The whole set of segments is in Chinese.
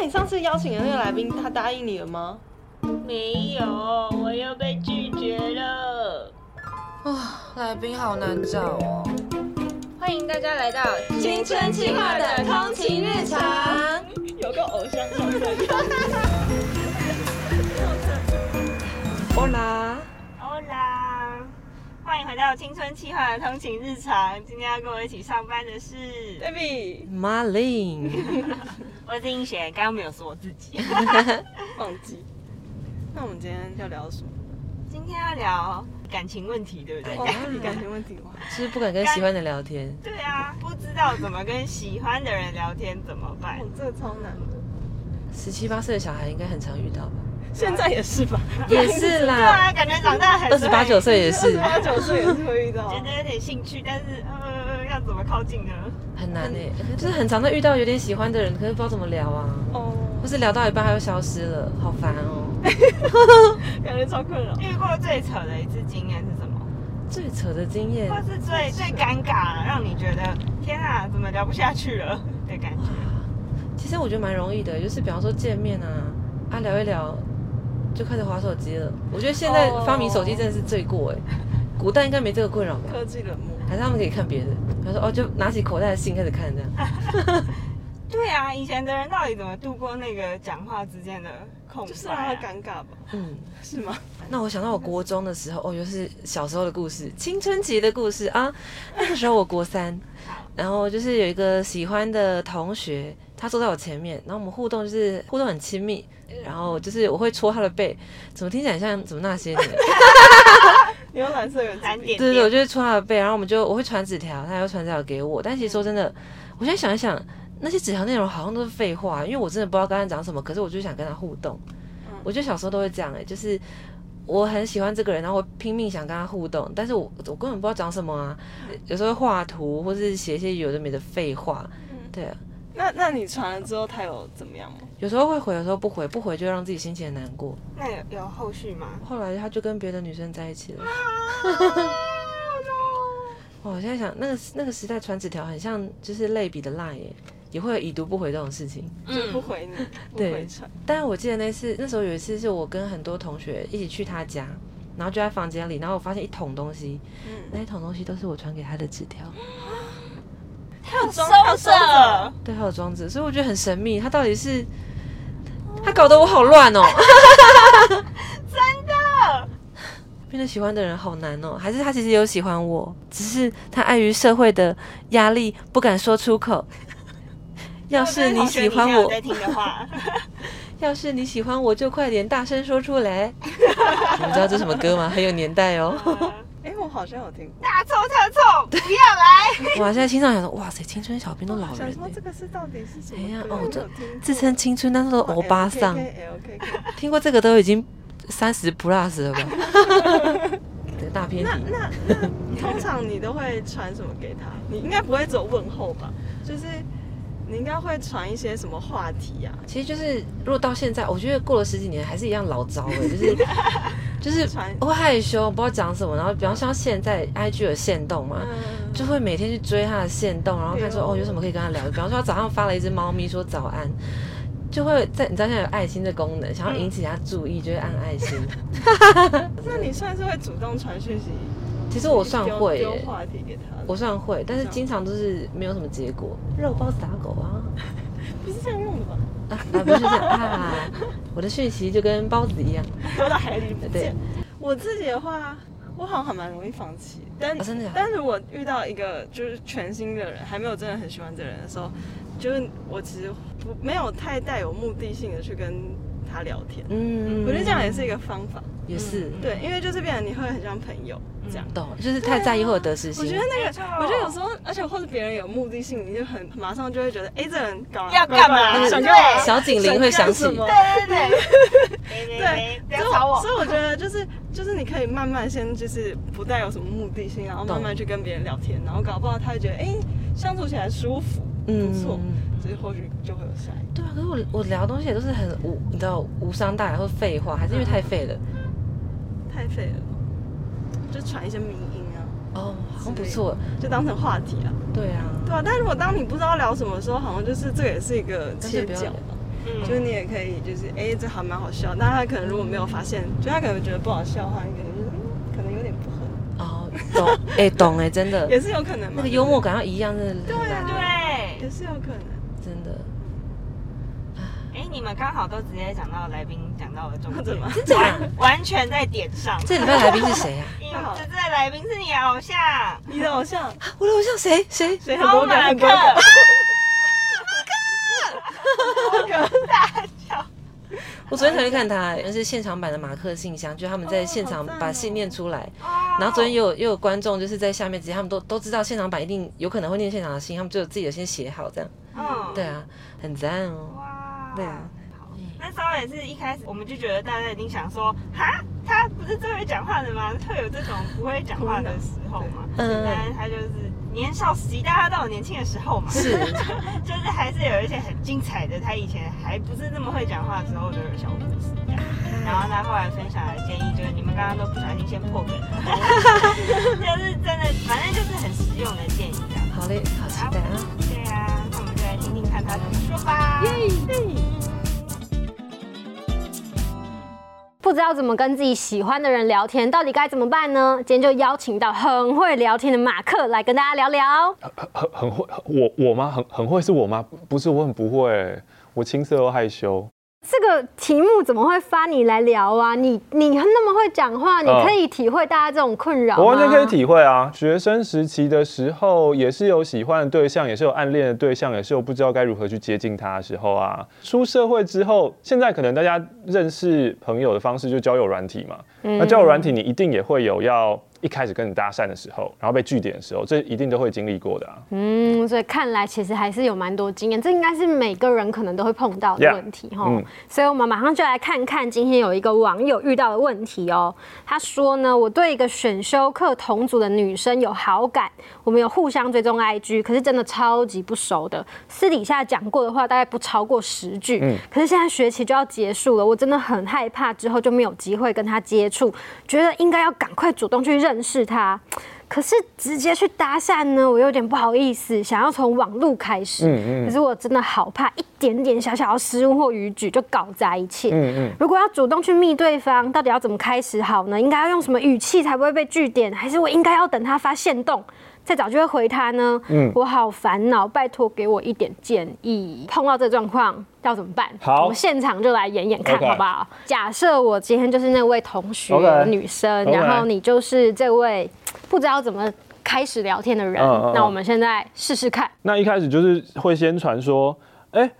那你上次邀请的那个来宾，他答应你了吗？没有，我又被拒绝了。啊，来宾好难找哦。欢迎大家来到青春期化的通勤日常，有个偶像上身。Hola，Hola，欢迎回到青春期化的通勤日常。今天要跟我一起上班的是 Baby，马琳，我是英贤，刚刚没有说我自己。忘记。那我们今天要聊什么？今天要聊感情问题，对不对？感情问题哇？是不是不敢跟喜欢的聊天？对啊，不知道怎么跟喜欢的人聊天怎么办哦？，这个超难的。十七八岁的小孩应该很常遇到吧？现在也是吧？也是啦对啦，啊，感觉长大很二十八九岁也是二十八九岁也是会遇到。觉得有点兴趣，但是呃，要怎么靠近呢？很难哎，就是很常会遇到有点喜欢的人，可是不知道怎么聊啊，哦，或是聊到一半他又消失了，好烦哦。感觉超困扰。遇过最扯的一次经验是什么？最扯的经验或，是最最尴尬，让你觉得天啊，怎么聊不下去了的感觉？其实我觉得蛮容易的，就是比方说见面啊，啊聊一聊，就开始划手机了。我觉得现在哦发明手机真的是罪过哎，古代应该没这个困扰吧？科技冷漠。还是他们可以看别的？他说哦，就拿起口袋的信开始看这样。对啊，以前的人到底怎么度过那个讲话之间的空就是让他？尴尬吧？嗯，是吗？那我想到我国中的时候，哦，就是小时候的故事，青春期的故事啊。那个时候我国三，然后就是有一个喜欢的同学，他坐在我前面，然后我们互动就是互动很亲密，然后就是我会戳他的背，怎么听起来像怎么那些年？你有蓝色有三点对对对，我，就会戳他的背，然后我们就我会传纸条，他也会传纸条给我。但其实说真的，我现在想一想，那些纸条内容好像都是废话，因为我真的不知道跟他讲什么，可是我就想跟他互动。我觉得小时候都会这样哎、就是我很喜欢这个人，然后我拼命想跟他互动，但是我我根本不知道讲什么啊。有时候画图，或是写一些有的没的废话。对啊，那那你传了之后，他有怎么样吗？有时候会回，有时候不回，不回就会让自己心情很难过。那有有后续吗？后来他就跟别的女生在一起了。哇，我现在想，那个那个时代传纸条很像就是类比的 line 耶，也会有已读不回这种事情。就不回你，不对回传。但是我记得那次，那时候有一次是我跟很多同学一起去他家，然后就在房间里，然后我发现一桶东西，嗯，那一桶东西都是我传给他的纸条，他有装，收着，对，还有装置，所以我觉得很神秘，他到底是他搞得我好乱哦，真的。变得喜欢的人好难哦，还是他其实有喜欢我，只是他碍于社会的压力不敢说出口。要是你喜欢我 要是你喜欢我，就快点大声说出来。你们知道这什么歌吗？很有年代哦。呃哎，我好像有听过。大错特错，不要来。哇，现在青少年想说，哇塞，青春小兵都老人呢想说这，个是到底是什么哎呀歌？哦这自称青春，但是都欧巴桑。听过这个都已经三十 plus 了吧？对，大偏题。那那通常你都会传什么给他？你应该不会走问候吧？就是你应该会传一些什么话题啊？其实就是，如果到现在，我觉得过了十几年还是一样老招哎，就是就是传会害羞，不知道讲什么。然后，比方像现在 IG 有限动嘛，嗯，就会每天去追他的限动，然后看说哦哦有什么可以跟他聊。比方说他早上发了一只猫咪说早安，就会在你知道现在有爱心的功能，想要引起他注意就会按爱心。那你算是会主动传讯息？其实我算丢会。我算会，但是经常都是没有什么结果。肉包子打狗啊 不是这样用的吧？啊啊不是这样啊！我的讯息就跟包子一样，丢到海里不对见。我自己的话，我好像还蛮容易放弃，但、哦真的假的但是我遇到一个就是全新的人，还没有真的很喜欢这个人的时候，就是我其实不没有太带有目的性的去跟他聊天。嗯，我觉得这样也是一个方法，也是。对，因为就是变得你会很像朋友这样。懂，就是太在意或者得失心。我觉得那个，我觉得有时候，而且或者别人有目的性，你就很马上就会觉得，哎，这人搞要干嘛？小警铃会响起。对对对，对，不要吵我。所以。所以我觉得就是就是你可以慢慢先就是不带有什么目的性，然后慢慢去跟别人聊天，然后搞不好他会觉得哎相处起来舒服，不错，所以或许就会有下一对啊，可是我我聊的东西也都是很无，你知道无伤大雅或废话，还是因为太废了。个，太废了，就传一些迷音啊，哦，好像不错。就当成话题啊，对啊，对啊。但如果当你不知道聊什么的时候，好像就是这个也是一个切角嗯。就是你也可以就是哎这还蛮好笑，但他可能如果没有发现，就他可能觉得不好笑的话，你可能就是可能有点不合。哦，懂哎懂哎，真的也是有可能。那个幽默感要一样，真的对对，也是有可能，你们刚好都直接讲到来宾讲到了重点 吗？完完全在点上。这礼拜来宾是谁啊？这这来宾是你偶像，你的偶像，我的偶像谁谁谁？欧马克。大叫！我昨天才去看他，那是现场版的马克信箱，就他们在现场把信念出来。然后昨天又有又有观众就是在下面直接，他们都都知道现场版一定有可能会念现场的信，他们就有自己的先写好这样。嗯，对啊，很赞哦。哇，对啊。那时候也是一开始，我们就觉得大家一定想说，哈，他不是最会讲话的吗？会有这种不会讲话的时候嘛？嗯，但他就是。年少时期，大家都有年轻的时候嘛，是，就是还是有一些很精彩的。他以前还不是那么会讲话的时候，就有小故事。然后他后来分享的建议就是，你们刚刚都不小心先破梗了，就是真的，反正就是很实用的建议。好嘞，好期待啊！对啊，听听看他怎么说吧。不知道怎么跟自己喜欢的人聊天，到底该怎么办呢？今天就邀请到很会聊天的马克来跟大家聊聊。很很很会，我我吗？很很会是我吗？不是，我很不会，我青涩又害羞。这个题目怎么会发你来聊啊？你你那么会讲话，你可以体会大家这种困扰我完全可以体会啊！学生时期的时候，也是有喜欢的对象，也是有暗恋的对象，也是有不知道该如何去接近他的时候啊。出社会之后，现在可能大家认识朋友的方式就交友软体嘛。那交友软体，你一定也会有要。一开始跟你搭讪的时候，然后被拒点的时候，这一定都会经历过的啊。嗯，所以看来其实还是有蛮多经验，这应该是每个人可能都会碰到的问题哈。所以我们马上就来看看今天有一个网友遇到的问题哦。他说呢，我对一个选修课同组的女生有好感，我们有互相追踪 IG，可是真的超级不熟的，私底下讲过的话大概不超过十句。嗯。可是现在学期就要结束了，我真的很害怕之后就没有机会跟她接触，觉得应该要赶快主动去认。认识他，可是直接去搭讪呢，我有点不好意思，想要从网路开始。嗯嗯。可是我真的好怕一点点小小的失误或语句就搞砸一切。嗯嗯。如果要主动去密对方，到底要怎么开始好呢？应该要用什么语气才不会被拒点？还是我应该要等他发现动？再早就会回他呢，嗯，我好烦恼，拜托给我一点建议。碰到这状况要怎么办？好，我们现场就来演演看，好不好？假设我今天就是那位同学女生，然后你就是这位不知道怎么开始聊天的人，那我们现在试试看。那一开始就是会先传说，哎，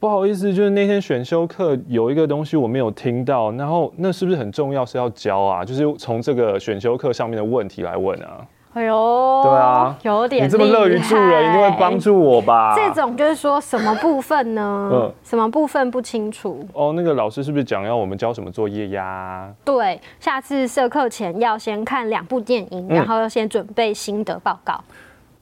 不好意思，就是那天选修课有一个东西我没有听到，然后那是不是很重要是要教啊？就是从这个选修课上面的问题来问啊。哎呦，对啊，有点你这么乐于助人，一定会帮助我吧？这种就是说什么部分呢？嗯，什么部分不清楚？哦，那个老师是不是讲要我们交什么作业呀？对，下次社课前要先看两部电影，然后要先准备心得报告。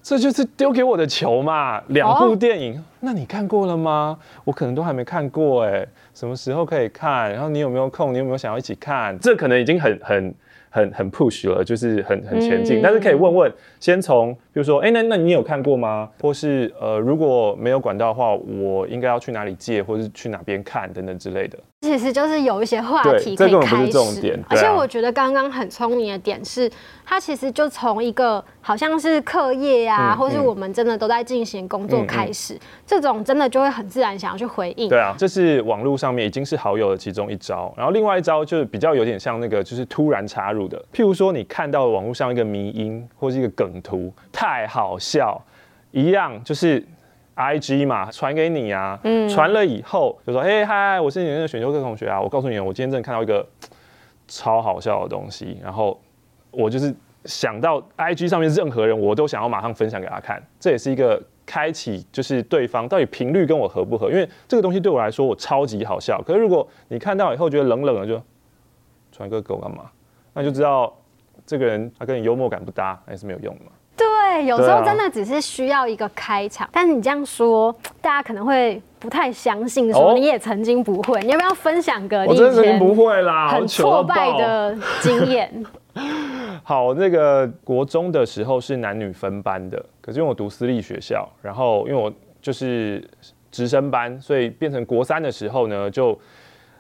这就是丢给我的球嘛？两部电影，那你看过了吗？我可能都还没看过哎，什么时候可以看？然后你有没有空？你有没有想要一起看？这可能已经很很。很很 push 了，就是很很前进，但是可以问问，先从比如说，哎，那那你有看过吗？或是呃，如果没有管道的话，我应该要去哪里借，或是去哪边看等等之类的。其实就是有一些话题可以开始，而且我觉得刚刚很聪明的点是，他其实就从一个好像是课业啊，或是我们真的都在进行工作开始，这种真的就会很自然想要去回应。对啊，这是网络上面已经是好友的其中一招，然后另外一招就是比较有点像那个就是突然插入的，譬如说你看到网络上一个迷音或是一个梗图，太好笑，一样就是。I G 嘛，传给你啊，传了以后就说，嘿嗨，我是你那个选修课同学啊，我告诉你，我今天真的看到一个超好笑的东西，然后我就是想到 I G 上面任何人，我都想要马上分享给他看，这也是一个开启，就是对方到底频率跟我合不合，因为这个东西对我来说我超级好笑，可是如果你看到以后觉得冷冷的，就传个狗干嘛？那就知道这个人他跟你幽默感不搭，还是没有用的嘛。对，有时候真的只是需要一个开场，但是你这样说，大家可能会不太相信。说你也曾经不会，你要不要分享个你以前不会啦，很挫败的 经验？好，那个国中的时候是男女分班的，可是因为我读私立学校，然后因为我就是直升班，所以变成国三的时候呢，就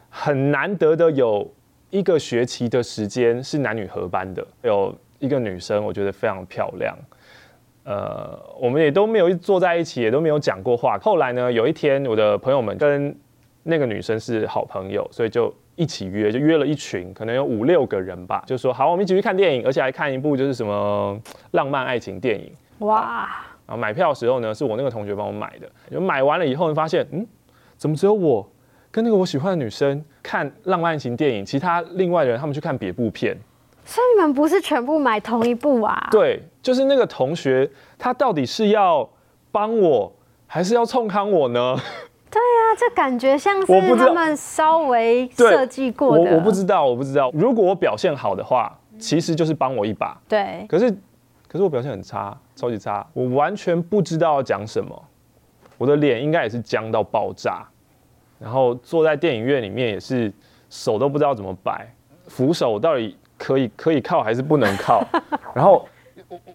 很难得的有一个学期的时间是男女合班的，有一个女生，我觉得非常漂亮。呃，我们也都没有坐在一起，也都没有讲过话。后来呢，有一天，我的朋友们跟那个女生是好朋友，所以就一起约，就约了一群，可能有五六个人吧，就说好，我们一起去看电影，而且还看一部就是什么浪漫爱情电影。哇！然后买票的时候呢，是我那个同学帮我买的。就买完了以后，发现嗯，怎么只有我跟那个我喜欢的女生看浪漫爱情电影，其他另外的人他们去看别部片。所以你们不是全部买同一部啊？对，就是那个同学，他到底是要帮我，还是要冲康我呢？对啊，这感觉像是他们稍微设计过的。我我不知道，我不知道。如果我表现好的话，其实就是帮我一把。对。可是，可是我表现很差，超级差，我完全不知道要讲什么，我的脸应该也是僵到爆炸，然后坐在电影院里面也是手都不知道怎么摆，扶手到底。可以可以靠还是不能靠？然后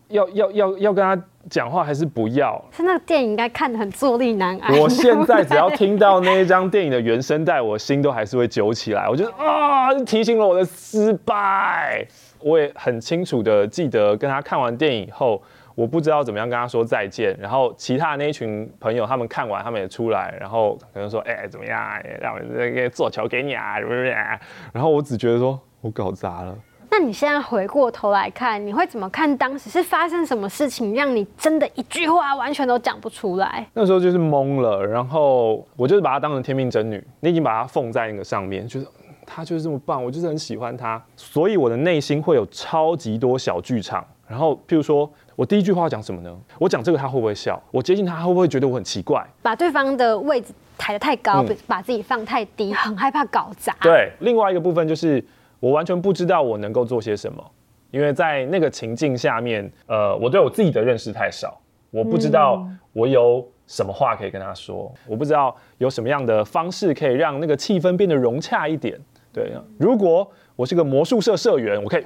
要要要要跟他讲话还是不要？是那个电影应该看得很坐立难安。我现在只要听到那一张电影的原声带，我心都还是会揪起来。我觉得啊，提醒了我的失败。我也很清楚的记得跟他看完电影以后。我不知道怎么样跟他说再见，然后其他的那一群朋友他们看完，他们也出来，然后可能说，哎，怎么样？让我那个做球给你啊，是不是？然后我只觉得说我搞砸了。那你现在回过头来看，你会怎么看当时是发生什么事情，让你真的一句话完全都讲不出来？那时候就是懵了，然后我就是把她当成天命真女，你已经把她奉在那个上面，就是她就是这么棒，我就是很喜欢她，所以我的内心会有超级多小剧场。然后，譬如说。我第一句话讲什么呢？我讲这个他会不会笑？我接近他会不会觉得我很奇怪？把对方的位置抬得太高，把自己放太低，很害怕搞砸。对，另外一个部分就是我完全不知道我能够做些什么，因为在那个情境下面，呃，我对我自己的认识太少，我不知道我有什么话可以跟他说，我不知道有什么样的方式可以让那个气氛变得融洽一点。对，如果我是个魔术社社员，我可以。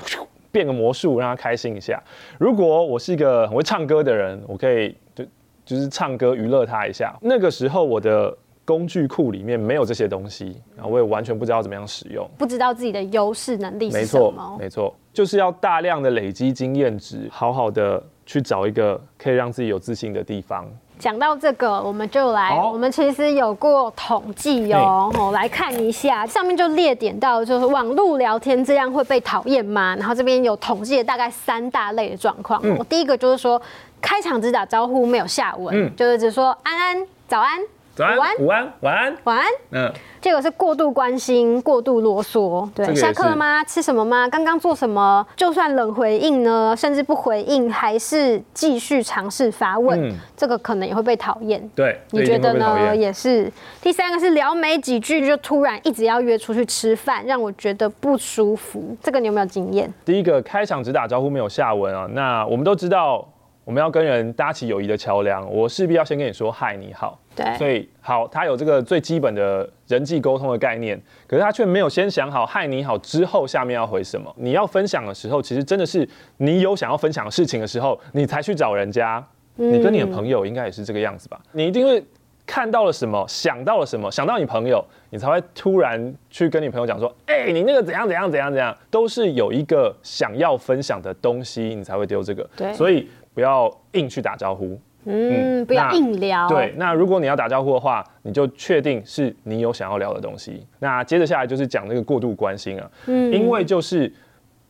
变个魔术让他开心一下。如果我是一个很会唱歌的人，我可以就就是唱歌娱乐他一下。那个时候我的工具库里面没有这些东西，然后我也完全不知道怎么样使用，不知道自己的优势能力是什么。没错，就是要大量的累积经验值，好好的去找一个可以让自己有自信的地方。讲到这个，我们就来，我们其实有过统计哦，哦，来看一下，上面就列点到，就是网络聊天这样会被讨厌吗？然后这边有统计了大概三大类的状况。我第一个就是说，开场只打招呼没有下文，就是只说安安早安。早安，午安，晚安，晚安。嗯，这个是过度关心、过度啰嗦。对，下课了吗？吃什么吗？刚刚做什么？就算冷回应呢，甚至不回应，还是继续尝试发问，这个可能也会被讨厌。对，你觉得呢？也是。第三个是聊没几句就突然一直要约出去吃饭，让我觉得不舒服。这个你有没有经验？第一个开场只打招呼没有下文啊，那我们都知道。我们要跟人搭起友谊的桥梁，我势必要先跟你说嗨，你好。对，所以好，他有这个最基本的人际沟通的概念，可是他却没有先想好嗨你好之后下面要回什么。你要分享的时候，其实真的是你有想要分享的事情的时候，你才去找人家。你跟你的朋友应该也是这个样子吧？你一定会看到了什么，想到了什么，想到你朋友，你才会突然去跟你朋友讲说，哎，你那个怎样怎样怎样怎样，都是有一个想要分享的东西，你才会丢这个。对，所以。不要硬去打招呼，嗯，不要硬聊。对，那如果你要打招呼的话，你就确定是你有想要聊的东西。那接着下来就是讲那个过度关心啊，嗯，因为就是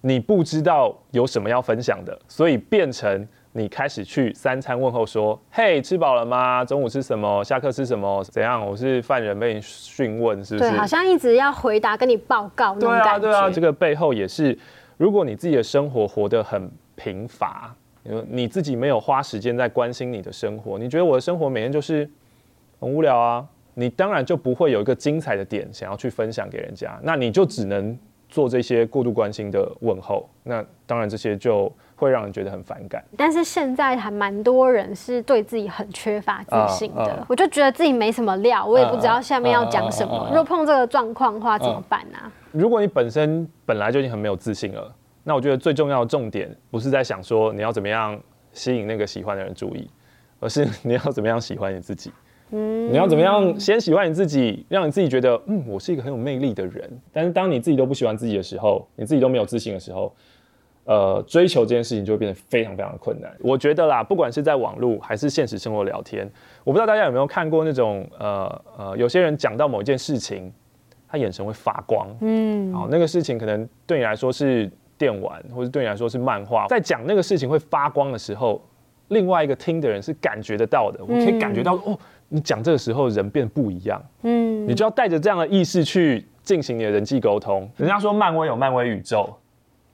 你不知道有什么要分享的，所以变成你开始去三餐问候说，嘿，吃饱了吗？中午吃什么？下课吃什么？怎样？我是犯人被你讯问，是不是？对，好像一直要回答跟你报告那种感觉。对啊，对啊，这个背后也是，如果你自己的生活活得很贫乏。你你自己没有花时间在关心你的生活，你觉得我的生活每天就是很无聊啊？你当然就不会有一个精彩的点想要去分享给人家，那你就只能做这些过度关心的问候。那当然这些就会让人觉得很反感。但是现在还蛮多人是对自己很缺乏自信的，我就觉得自己没什么料，我也不知道下面要讲什么。如果碰这个状况的话，怎么办呢？如果你本身本来就已经很没有自信了。那我觉得最重要的重点不是在想说你要怎么样吸引那个喜欢的人注意，而是你要怎么样喜欢你自己。嗯，你要怎么样先喜欢你自己，让你自己觉得，嗯，我是一个很有魅力的人。但是当你自己都不喜欢自己的时候，你自己都没有自信的时候，呃，追求这件事情就会变得非常非常的困难。我觉得啦，不管是在网络还是现实生活聊天，我不知道大家有没有看过那种，呃呃，有些人讲到某一件事情，他眼神会发光，嗯，好，那个事情可能对你来说是电玩，或者对你来说是漫画，在讲那个事情会发光的时候。另外一个听的人是感觉得到的，我可以感觉到哦，你讲这个时候人变不一样，嗯，你就要带着这样的意识去进行你的人际沟通。人家说漫威有漫威宇宙，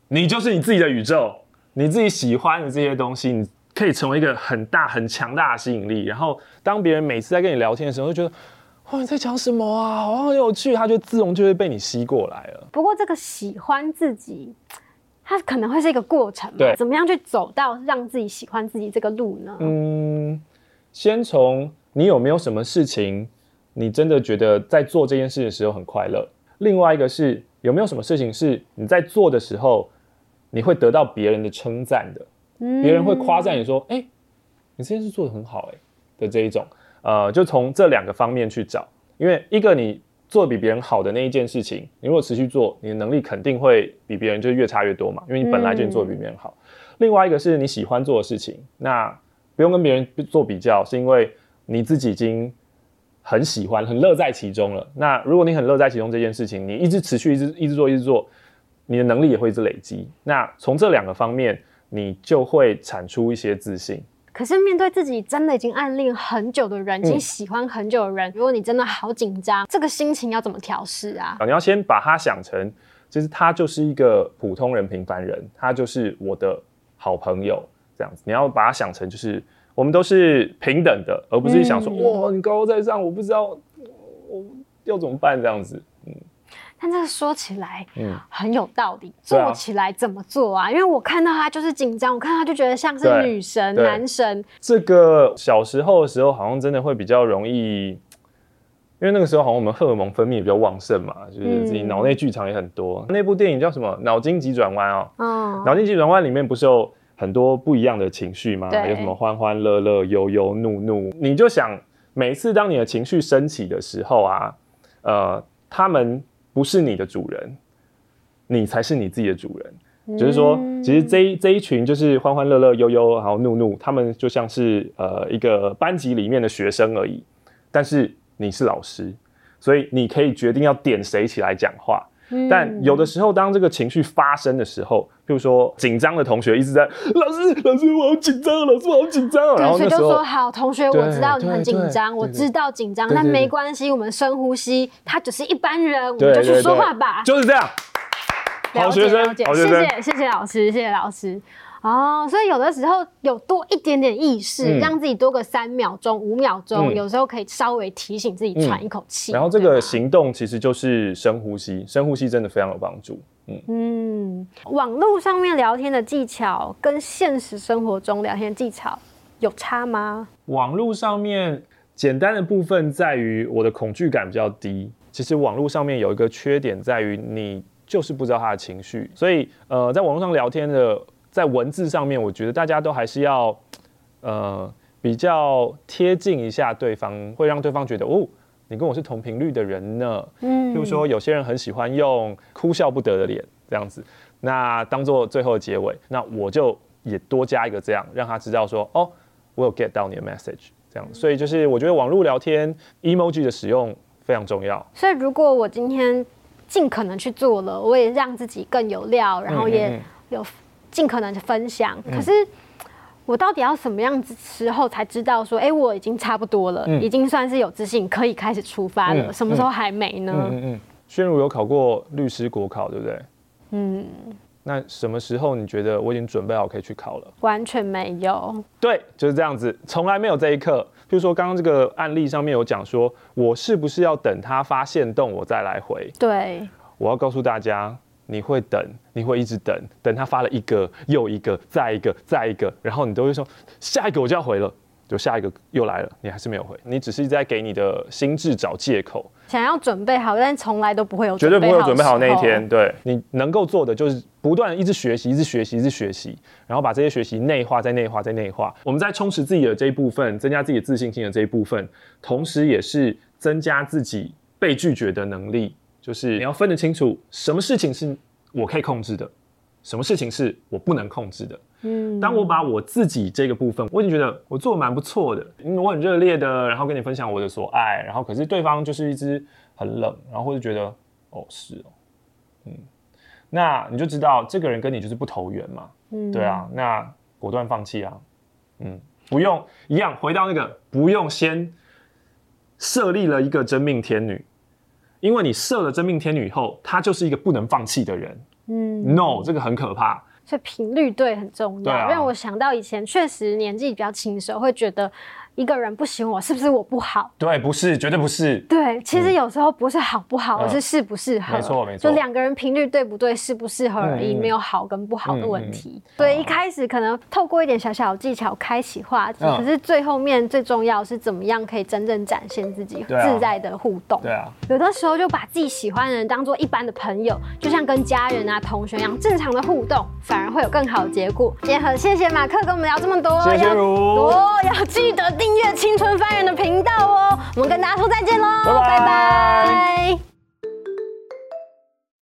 你就是你自己的宇宙，你自己喜欢的这些东西，你可以成为一个很大很强大的吸引力。然后当别人每次在跟你聊天的时候，就觉得哇你在讲什么啊，好很有趣，他就自动就会被你吸过来了。不过这个喜欢自己。它可能会是一个过程嘛？怎么样去走到让自己喜欢自己这个路呢？嗯，先从你有没有什么事情，你真的觉得在做这件事的时候很快乐。另外一个是有没有什么事情是你在做的时候，你会得到别人的称赞的，别人会夸赞你说：“哎，你这件事做的很好。”哎的这一种，呃，就从这两个方面去找，因为一个你。做比别人好的那一件事情，你如果持续做，你的能力肯定会比别人就越差越多嘛，因为你本来就做比别人好。另外一个是你喜欢做的事情，那不用跟别人做比较，是因为你自己已经很喜欢、很乐在其中了。那如果你很乐在其中这件事情，你一直持续、一直一直做、一直做，你的能力也会一直累积。那从这两个方面，你就会产出一些自信。可是面对自己真的已经暗恋很久的人，已经喜欢很久的人，如果你真的好紧张，这个心情要怎么调试啊？你要先把他想成，其实他就是一个普通人、平凡人，他就是我的好朋友这样子。你要把他想成，就是我们都是平等的，而不是想说哇，你高高在上，我不知道我要怎么办这样子。但这个说起来，嗯，很有道理。做起来怎么做啊？因为我看到他就是紧张，我看到他就觉得像是女神、男神。这个小时候的时候，好像真的会比较容易，因为那个时候好像我们荷尔蒙分泌比较旺盛嘛，就是自己脑内剧场也很多。那部电影叫什么？脑筋急转弯哦。嗯。脑筋急转弯里面不是有很多不一样的情绪吗？有什么欢欢乐乐、忧忧怒怒？你就想，每次当你的情绪升起的时候啊，呃，他们。不是你的主人，你才是你自己的主人。就是说，其实这一这一群就是欢欢乐乐、悠悠，然后怒怒，他们就像是呃一个班级里面的学生而已。但是你是老师，所以你可以决定要点谁起来讲话。但有的时候，当这个情绪发生的时候，譬如说紧张的同学一直在老师，老师我好紧张，老师我好紧张。然后就说好，同学我知道你很紧张，我知道紧张，但没关系，我们深呼吸，他只是一般人，我们就去说话吧。就是这样。好学生，好学生，谢谢谢谢老师，谢谢老师。哦，所以有的时候有多一点点意识，让自己多个三秒钟、五秒钟，有时候可以稍微提醒自己喘一口气。然后这个行动其实就是深呼吸，深呼吸真的非常有帮助。嗯嗯，网络上面聊天的技巧跟现实生活中聊天技巧有差吗？网络上面简单的部分在于我的恐惧感比较低。其实网络上面有一个缺点在于你就是不知道他的情绪，所以呃，在网络上聊天的。在文字上面，我觉得大家都还是要，呃，比较贴近一下对方，会让对方觉得哦，你跟我是同频率的人呢。嗯，譬如说有些人很喜欢用哭笑不得的脸这样子，那当做最后的结尾，那我就也多加一个这样，让他知道说哦，我有 get 到你的 message 这样。所以就是我觉得网络聊天 emoji 的使用非常重要。所以如果我今天尽可能去做了，我也让自己更有料，然后也有。尽可能的分享，可是我到底要什么样子时候才知道说，哎，我已经差不多了，已经算是有自信，可以开始出发了。什么时候还没呢？嗯嗯，宣如有考过律师国考，对不对？嗯。那什么时候你觉得我已经准备好可以去考了？完全没有。对，就是这样子，从来没有这一刻。比如说刚刚这个案例上面有讲说，我是不是要等他发现动我再来回？对。我要告诉大家。你会等，你会一直等，等他发了一个又一个，再一个，再一个，然后你都会说下一个我就要回了，就下一个又来了，你还是没有回，你只是在给你的心智找借口，想要准备好，但从来都不会有，绝对不会有准备好那一天。对你能够做的就是不断一直学习，一直学习，一直学习，然后把这些学习内化，再内化，再内化。我们在充实自己的这一部分，增加自己的自信心的这一部分，同时也是增加自己被拒绝的能力。就是你要分得清楚，什么事情是我可以控制的，什么事情是我不能控制的。嗯，当我把我自己这个部分，我已经觉得我做的蛮不错的，我很热烈的，然后跟你分享我的所爱，然后可是对方就是一直很冷，然后或者觉得哦是哦，嗯，那你就知道这个人跟你就是不投缘嘛，嗯，对啊，那果断放弃啊，嗯，不用一样回到那个不用先设立了一个真命天女，因为你射了真命天女以后，她就是一个不能放弃的人，嗯，no，这个很可怕。所以频率对很重要，让我想到以前确实年纪比较轻的时候，会觉得。一个人不喜欢我，是不是我不好？对，不是，绝对不是。对，其实有时候不是好不好，而是适不适合。没错，没错。就两个人频率对不对，适不适合而已，没有好跟不好的问题。所以一开始可能透过一点小小技巧开启话题，可是最后面最重要是怎么样可以真正展现自己自在的互动。对啊。有的时候就把自己喜欢的人当做一般的朋友，就像跟家人啊、同学一样正常的互动，反而会有更好的结果。也很谢谢马克跟我们聊这么多。谢谢如。哦，要记得音乐青春发言的频道哦。我们跟大家说再见喽拜拜。